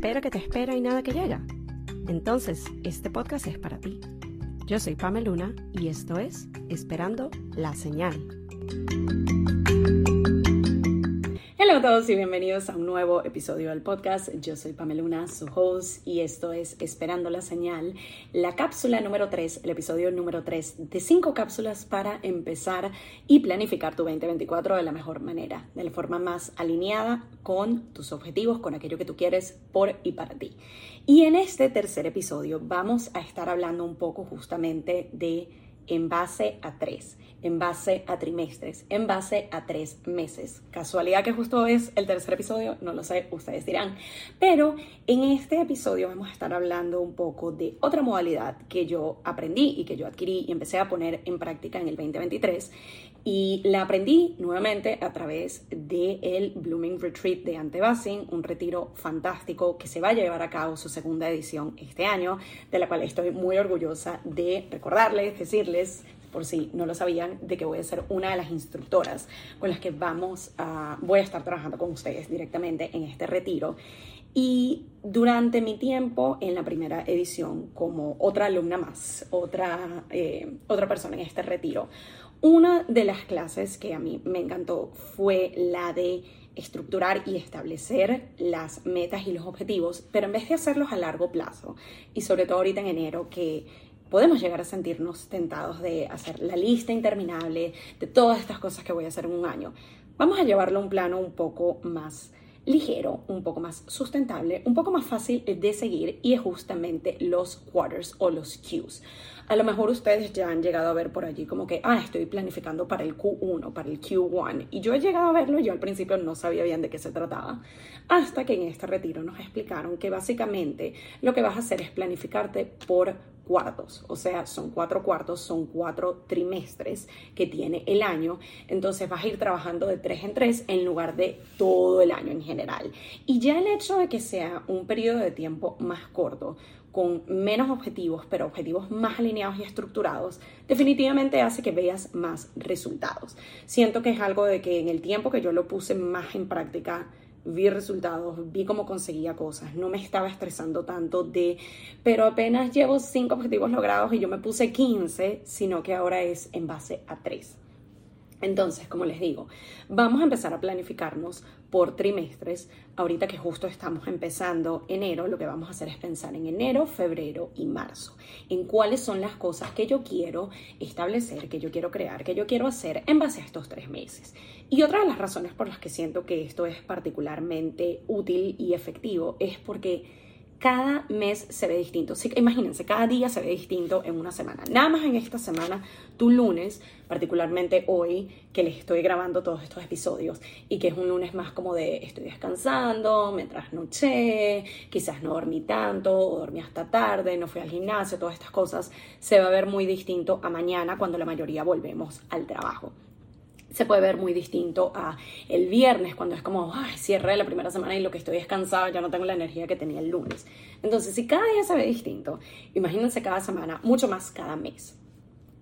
espera que te espera y nada que llega? Entonces, este podcast es para ti. Yo soy Pamela Luna y esto es Esperando la Señal. Hola a todos y bienvenidos a un nuevo episodio del podcast. Yo soy Pameluna, su host, y esto es Esperando la Señal, la cápsula número 3, el episodio número 3 de 5 cápsulas para empezar y planificar tu 2024 de la mejor manera, de la forma más alineada con tus objetivos, con aquello que tú quieres por y para ti. Y en este tercer episodio vamos a estar hablando un poco justamente de en base a tres, en base a trimestres, en base a tres meses. Casualidad que justo es el tercer episodio, no lo sé, ustedes dirán. Pero en este episodio vamos a estar hablando un poco de otra modalidad que yo aprendí y que yo adquirí y empecé a poner en práctica en el 2023 y la aprendí nuevamente a través del el Blooming Retreat de Antebasing, un retiro fantástico que se va a llevar a cabo su segunda edición este año, de la cual estoy muy orgullosa de recordarles, decirles, por si no lo sabían, de que voy a ser una de las instructoras con las que vamos a, voy a estar trabajando con ustedes directamente en este retiro. Y durante mi tiempo en la primera edición, como otra alumna más, otra, eh, otra persona en este retiro, una de las clases que a mí me encantó fue la de estructurar y establecer las metas y los objetivos, pero en vez de hacerlos a largo plazo, y sobre todo ahorita en enero que podemos llegar a sentirnos tentados de hacer la lista interminable de todas estas cosas que voy a hacer en un año, vamos a llevarlo a un plano un poco más ligero, un poco más sustentable, un poco más fácil de seguir y es justamente los quarters o los Qs. A lo mejor ustedes ya han llegado a ver por allí como que, ah, estoy planificando para el Q1, para el Q1. Y yo he llegado a verlo, yo al principio no sabía bien de qué se trataba, hasta que en este retiro nos explicaron que básicamente lo que vas a hacer es planificarte por cuartos, o sea, son cuatro cuartos, son cuatro trimestres que tiene el año, entonces vas a ir trabajando de tres en tres en lugar de todo el año en general. Y ya el hecho de que sea un periodo de tiempo más corto, con menos objetivos, pero objetivos más alineados y estructurados, definitivamente hace que veas más resultados. Siento que es algo de que en el tiempo que yo lo puse más en práctica, vi resultados, vi cómo conseguía cosas, no me estaba estresando tanto de, pero apenas llevo cinco objetivos logrados y yo me puse 15, sino que ahora es en base a tres. Entonces, como les digo, vamos a empezar a planificarnos por trimestres. Ahorita que justo estamos empezando enero, lo que vamos a hacer es pensar en enero, febrero y marzo, en cuáles son las cosas que yo quiero establecer, que yo quiero crear, que yo quiero hacer en base a estos tres meses. Y otra de las razones por las que siento que esto es particularmente útil y efectivo es porque cada mes se ve distinto. Sí, imagínense, cada día se ve distinto en una semana. Nada más en esta semana, tu lunes, particularmente hoy, que les estoy grabando todos estos episodios y que es un lunes más como de estoy descansando, me trasnoché, quizás no dormí tanto o dormí hasta tarde, no fui al gimnasio, todas estas cosas, se va a ver muy distinto a mañana cuando la mayoría volvemos al trabajo se puede ver muy distinto a el viernes, cuando es como, ay, cierre la primera semana y lo que estoy es cansado, ya no tengo la energía que tenía el lunes. Entonces, si cada día se ve distinto, imagínense cada semana, mucho más cada mes.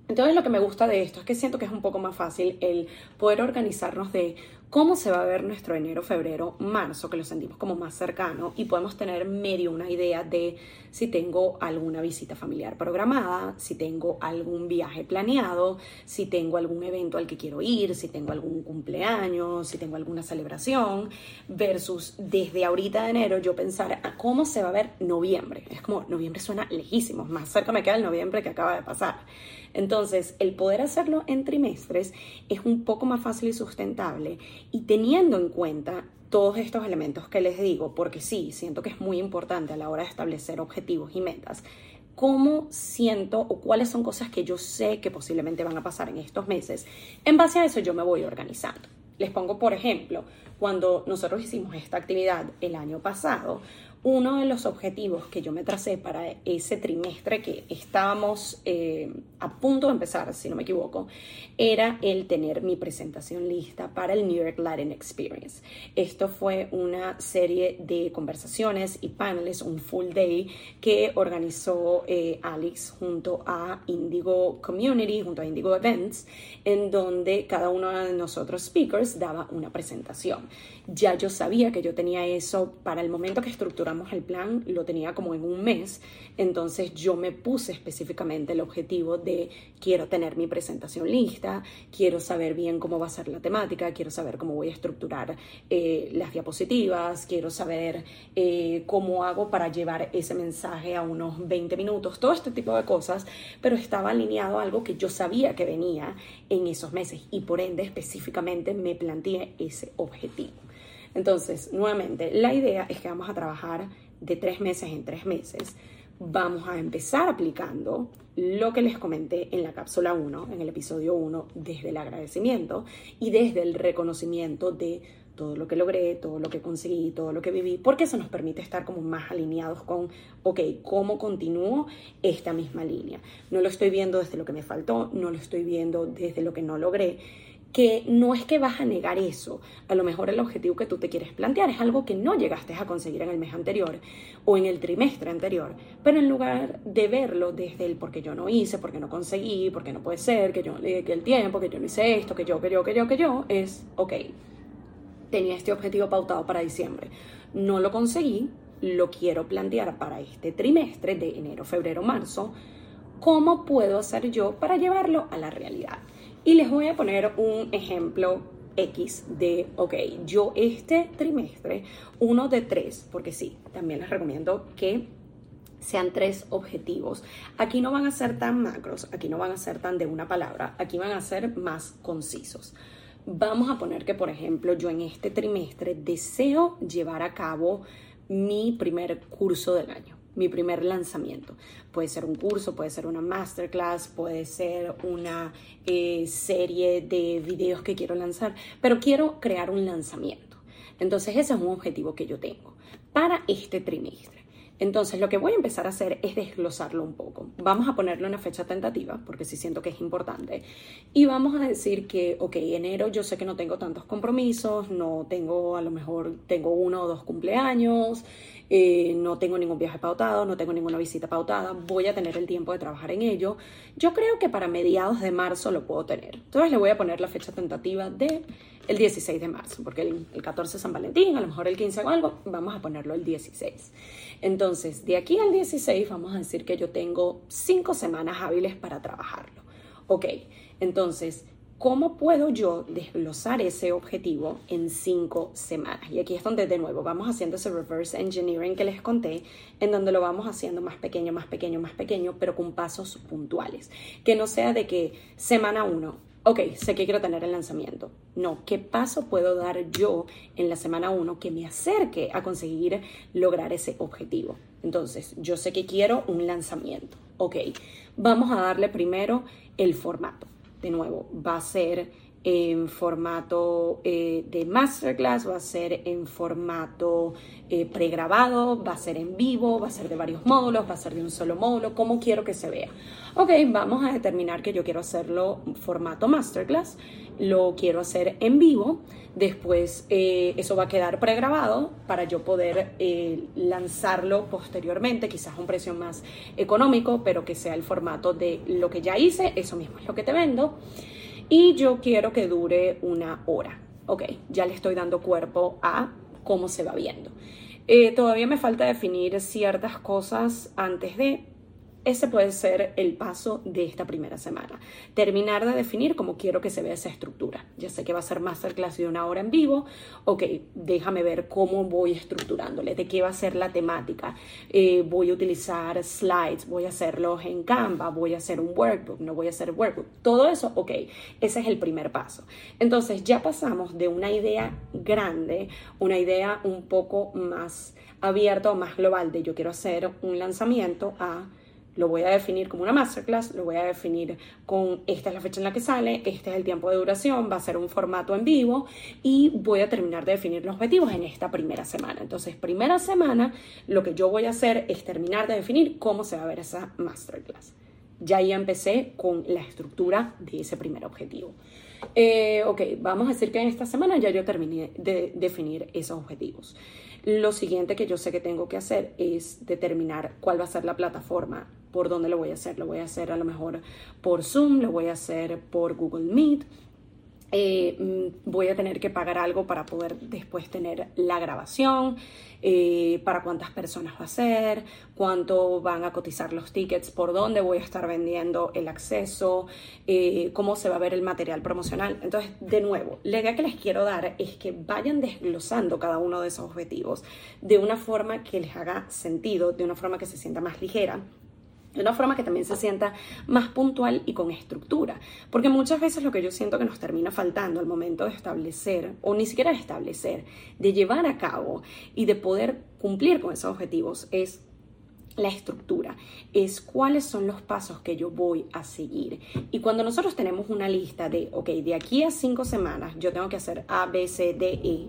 Entonces lo que me gusta de esto es que siento que es un poco más fácil el poder organizarnos de cómo se va a ver nuestro enero, febrero, marzo, que lo sentimos como más cercano y podemos tener medio una idea de si tengo alguna visita familiar programada, si tengo algún viaje planeado, si tengo algún evento al que quiero ir, si tengo algún cumpleaños, si tengo alguna celebración, versus desde ahorita de enero yo pensar a cómo se va a ver noviembre. Es como noviembre suena lejísimo, más cerca me queda el noviembre que acaba de pasar. Entonces, el poder hacerlo en trimestres es un poco más fácil y sustentable y teniendo en cuenta todos estos elementos que les digo, porque sí, siento que es muy importante a la hora de establecer objetivos y metas, cómo siento o cuáles son cosas que yo sé que posiblemente van a pasar en estos meses. En base a eso yo me voy organizando. Les pongo, por ejemplo, cuando nosotros hicimos esta actividad el año pasado, uno de los objetivos que yo me tracé para ese trimestre que estábamos eh, a punto de empezar, si no me equivoco, era el tener mi presentación lista para el New York Latin Experience. Esto fue una serie de conversaciones y paneles, un full day que organizó eh, Alex junto a Indigo Community, junto a Indigo Events, en donde cada uno de nosotros speakers daba una presentación. Ya yo sabía que yo tenía eso para el momento que estructuré el plan lo tenía como en un mes, entonces yo me puse específicamente el objetivo de quiero tener mi presentación lista, quiero saber bien cómo va a ser la temática, quiero saber cómo voy a estructurar eh, las diapositivas, quiero saber eh, cómo hago para llevar ese mensaje a unos 20 minutos, todo este tipo de cosas, pero estaba alineado a algo que yo sabía que venía en esos meses y por ende específicamente me planteé ese objetivo. Entonces, nuevamente, la idea es que vamos a trabajar de tres meses en tres meses. Vamos a empezar aplicando lo que les comenté en la cápsula 1, en el episodio 1, desde el agradecimiento y desde el reconocimiento de todo lo que logré, todo lo que conseguí, todo lo que viví, porque eso nos permite estar como más alineados con, ok, ¿cómo continúo esta misma línea? No lo estoy viendo desde lo que me faltó, no lo estoy viendo desde lo que no logré que no es que vas a negar eso, a lo mejor el objetivo que tú te quieres plantear es algo que no llegaste a conseguir en el mes anterior o en el trimestre anterior, pero en lugar de verlo desde el porque yo no hice, porque no conseguí, porque no puede ser, que yo le dediqué el tiempo, que yo no hice esto, que yo, que yo, que yo, que yo, es, ok, tenía este objetivo pautado para diciembre, no lo conseguí, lo quiero plantear para este trimestre de enero, febrero, marzo, ¿cómo puedo hacer yo para llevarlo a la realidad? Y les voy a poner un ejemplo X de, ok, yo este trimestre, uno de tres, porque sí, también les recomiendo que sean tres objetivos. Aquí no van a ser tan macros, aquí no van a ser tan de una palabra, aquí van a ser más concisos. Vamos a poner que, por ejemplo, yo en este trimestre deseo llevar a cabo mi primer curso del año mi primer lanzamiento. Puede ser un curso, puede ser una masterclass, puede ser una eh, serie de videos que quiero lanzar, pero quiero crear un lanzamiento. Entonces ese es un objetivo que yo tengo para este trimestre. Entonces, lo que voy a empezar a hacer es desglosarlo un poco. Vamos a ponerle una fecha tentativa, porque sí siento que es importante. Y vamos a decir que, ok, enero yo sé que no tengo tantos compromisos, no tengo, a lo mejor tengo uno o dos cumpleaños, eh, no tengo ningún viaje pautado, no tengo ninguna visita pautada, voy a tener el tiempo de trabajar en ello. Yo creo que para mediados de marzo lo puedo tener. Entonces le voy a poner la fecha tentativa de el 16 de marzo, porque el, el 14 es San Valentín, a lo mejor el 15 o algo, vamos a ponerlo el 16. Entonces, de aquí al 16 vamos a decir que yo tengo cinco semanas hábiles para trabajarlo. Ok, entonces ¿Cómo puedo yo desglosar ese objetivo en cinco semanas? Y aquí es donde de nuevo vamos haciendo ese reverse engineering que les conté, en donde lo vamos haciendo más pequeño, más pequeño, más pequeño, pero con pasos puntuales. Que no sea de que semana uno, ok, sé que quiero tener el lanzamiento. No, ¿qué paso puedo dar yo en la semana uno que me acerque a conseguir lograr ese objetivo? Entonces, yo sé que quiero un lanzamiento. Ok, vamos a darle primero el formato de nuevo, va a ser en formato eh, de masterclass, va a ser en formato eh, pregrabado, va a ser en vivo, va a ser de varios módulos, va a ser de un solo módulo, como quiero que se vea. Ok, vamos a determinar que yo quiero hacerlo formato masterclass, lo quiero hacer en vivo, después eh, eso va a quedar pregrabado para yo poder lanzarlo posteriormente, quizás a un precio más económico, pero que sea el formato de lo que ya hice, eso mismo es lo que te vendo y yo quiero que dure una hora. Ok, ya le estoy dando cuerpo a cómo se va viendo. Eh, todavía me falta definir ciertas cosas antes de, ese puede ser el paso de esta primera semana. Terminar de definir cómo quiero que se vea esa estructura. Ya sé que va a ser masterclass de una hora en vivo. Ok, déjame ver cómo voy estructurándole, de qué va a ser la temática. Eh, voy a utilizar slides, voy a hacerlos en Canva, voy a hacer un workbook, no voy a hacer workbook. Todo eso, ok, ese es el primer paso. Entonces ya pasamos de una idea grande, una idea un poco más abierta o más global de yo quiero hacer un lanzamiento a lo voy a definir como una masterclass, lo voy a definir con esta es la fecha en la que sale, este es el tiempo de duración, va a ser un formato en vivo y voy a terminar de definir los objetivos en esta primera semana. Entonces, primera semana, lo que yo voy a hacer es terminar de definir cómo se va a ver esa masterclass. Ya ya empecé con la estructura de ese primer objetivo. Eh, ok, vamos a decir que en esta semana ya yo terminé de definir esos objetivos. Lo siguiente que yo sé que tengo que hacer es determinar cuál va a ser la plataforma por dónde lo voy a hacer. Lo voy a hacer a lo mejor por Zoom, lo voy a hacer por Google Meet. Eh, mm, voy a tener que pagar algo para poder después tener la grabación, eh, para cuántas personas va a ser, cuánto van a cotizar los tickets, por dónde voy a estar vendiendo el acceso, eh, cómo se va a ver el material promocional. Entonces, de nuevo, la idea que les quiero dar es que vayan desglosando cada uno de esos objetivos de una forma que les haga sentido, de una forma que se sienta más ligera de una forma que también se sienta más puntual y con estructura. Porque muchas veces lo que yo siento que nos termina faltando al momento de establecer, o ni siquiera de establecer, de llevar a cabo y de poder cumplir con esos objetivos es la estructura, es cuáles son los pasos que yo voy a seguir. Y cuando nosotros tenemos una lista de, ok, de aquí a cinco semanas yo tengo que hacer A, B, C, D, E,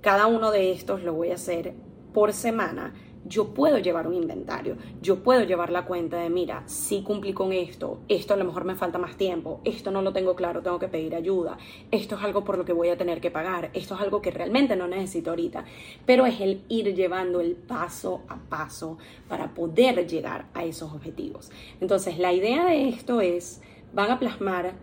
cada uno de estos lo voy a hacer por semana yo puedo llevar un inventario, yo puedo llevar la cuenta de, mira, si cumplí con esto, esto a lo mejor me falta más tiempo, esto no lo tengo claro, tengo que pedir ayuda, esto es algo por lo que voy a tener que pagar, esto es algo que realmente no necesito ahorita, pero es el ir llevando el paso a paso para poder llegar a esos objetivos. Entonces, la idea de esto es, van a plasmar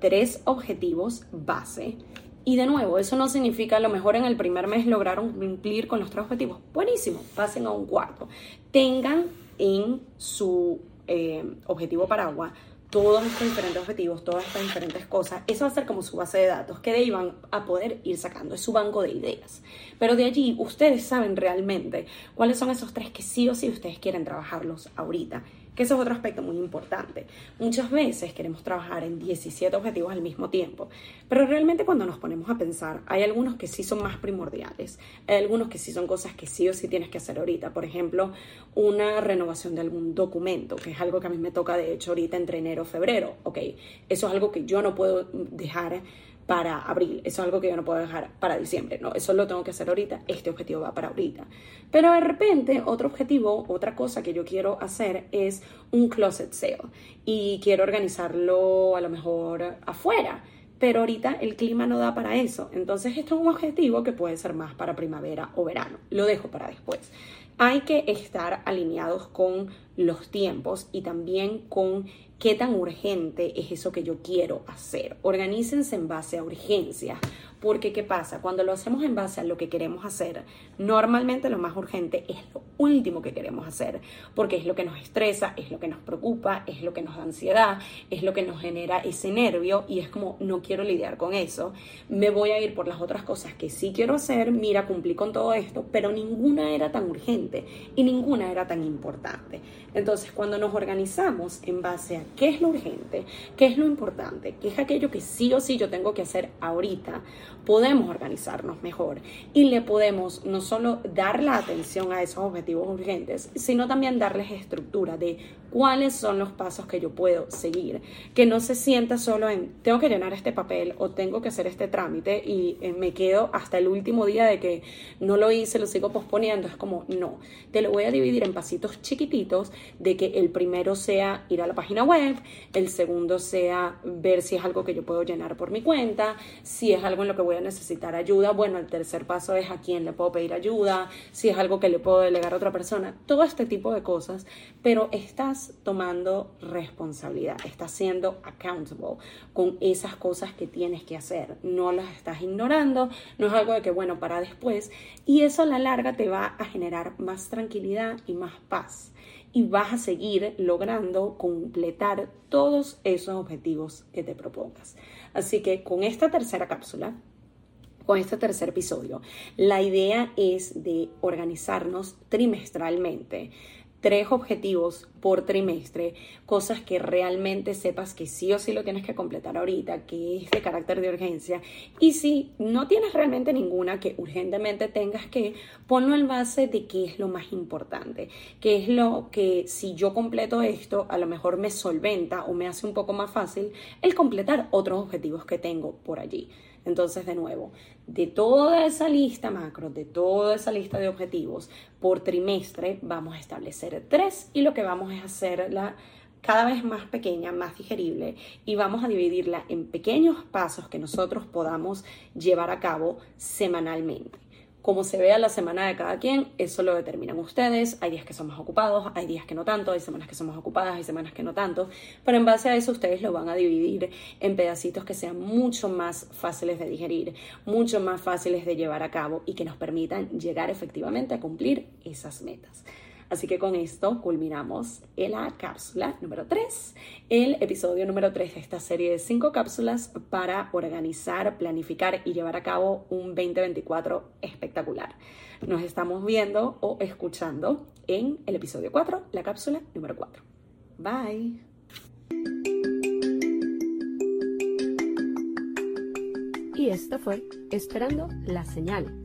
tres objetivos base y de nuevo, eso no significa a lo mejor en el primer mes lograron cumplir con los tres objetivos. Buenísimo, pasen a un cuarto. Tengan en su eh, objetivo paraguas todos estos diferentes objetivos, todas estas diferentes cosas, eso va a ser como su base de datos, que de ahí van a poder ir sacando, es su banco de ideas. Pero de allí ustedes saben realmente cuáles son esos tres que sí o sí ustedes quieren trabajarlos ahorita que eso es otro aspecto muy importante. Muchas veces queremos trabajar en 17 objetivos al mismo tiempo, pero realmente cuando nos ponemos a pensar, hay algunos que sí son más primordiales, hay algunos que sí son cosas que sí o sí tienes que hacer ahorita. Por ejemplo, una renovación de algún documento, que es algo que a mí me toca de hecho ahorita entre enero y febrero. Ok, eso es algo que yo no puedo dejar para abril. Eso es algo que yo no puedo dejar para diciembre. No, eso lo tengo que hacer ahorita. Este objetivo va para ahorita. Pero de repente, otro objetivo, otra cosa que yo quiero hacer es un closet sale. Y quiero organizarlo a lo mejor afuera. Pero ahorita el clima no da para eso. Entonces, esto es un objetivo que puede ser más para primavera o verano. Lo dejo para después. Hay que estar alineados con los tiempos y también con qué tan urgente es eso que yo quiero hacer. Organícense en base a urgencias. Porque, ¿qué pasa? Cuando lo hacemos en base a lo que queremos hacer, normalmente lo más urgente es lo último que queremos hacer, porque es lo que nos estresa, es lo que nos preocupa, es lo que nos da ansiedad, es lo que nos genera ese nervio y es como, no quiero lidiar con eso, me voy a ir por las otras cosas que sí quiero hacer, mira, cumplí con todo esto, pero ninguna era tan urgente y ninguna era tan importante. Entonces, cuando nos organizamos en base a qué es lo urgente, qué es lo importante, qué es aquello que sí o sí yo tengo que hacer ahorita, podemos organizarnos mejor y le podemos no solo dar la atención a esos objetivos urgentes, sino también darles estructura de cuáles son los pasos que yo puedo seguir. Que no se sienta solo en tengo que llenar este papel o tengo que hacer este trámite y eh, me quedo hasta el último día de que no lo hice, lo sigo posponiendo. Es como, no, te lo voy a dividir en pasitos chiquititos de que el primero sea ir a la página web, el segundo sea ver si es algo que yo puedo llenar por mi cuenta, si es algo en lo que voy a necesitar ayuda, bueno, el tercer paso es a quién le puedo pedir ayuda, si es algo que le puedo delegar a otra persona, todo este tipo de cosas, pero estás tomando responsabilidad, estás siendo accountable con esas cosas que tienes que hacer, no las estás ignorando, no es algo de que bueno, para después, y eso a la larga te va a generar más tranquilidad y más paz y vas a seguir logrando completar todos esos objetivos que te propongas. Así que con esta tercera cápsula, con este tercer episodio, la idea es de organizarnos trimestralmente tres objetivos por trimestre, cosas que realmente sepas que sí o sí lo tienes que completar ahorita, que es de carácter de urgencia. Y si no tienes realmente ninguna que urgentemente tengas que, ponlo en base de qué es lo más importante, qué es lo que si yo completo esto, a lo mejor me solventa o me hace un poco más fácil el completar otros objetivos que tengo por allí. Entonces, de nuevo, de toda esa lista macro, de toda esa lista de objetivos, por trimestre vamos a establecer tres y lo que vamos es hacerla cada vez más pequeña, más digerible y vamos a dividirla en pequeños pasos que nosotros podamos llevar a cabo semanalmente. Como se vea la semana de cada quien, eso lo determinan ustedes. Hay días que son más ocupados, hay días que no tanto, hay semanas que son más ocupadas, hay semanas que no tanto. Pero en base a eso ustedes lo van a dividir en pedacitos que sean mucho más fáciles de digerir, mucho más fáciles de llevar a cabo y que nos permitan llegar efectivamente a cumplir esas metas. Así que con esto culminamos en la cápsula número 3, el episodio número 3 de esta serie de 5 cápsulas para organizar, planificar y llevar a cabo un 2024 espectacular. Nos estamos viendo o escuchando en el episodio 4, la cápsula número 4. Bye. Y esto fue Esperando la señal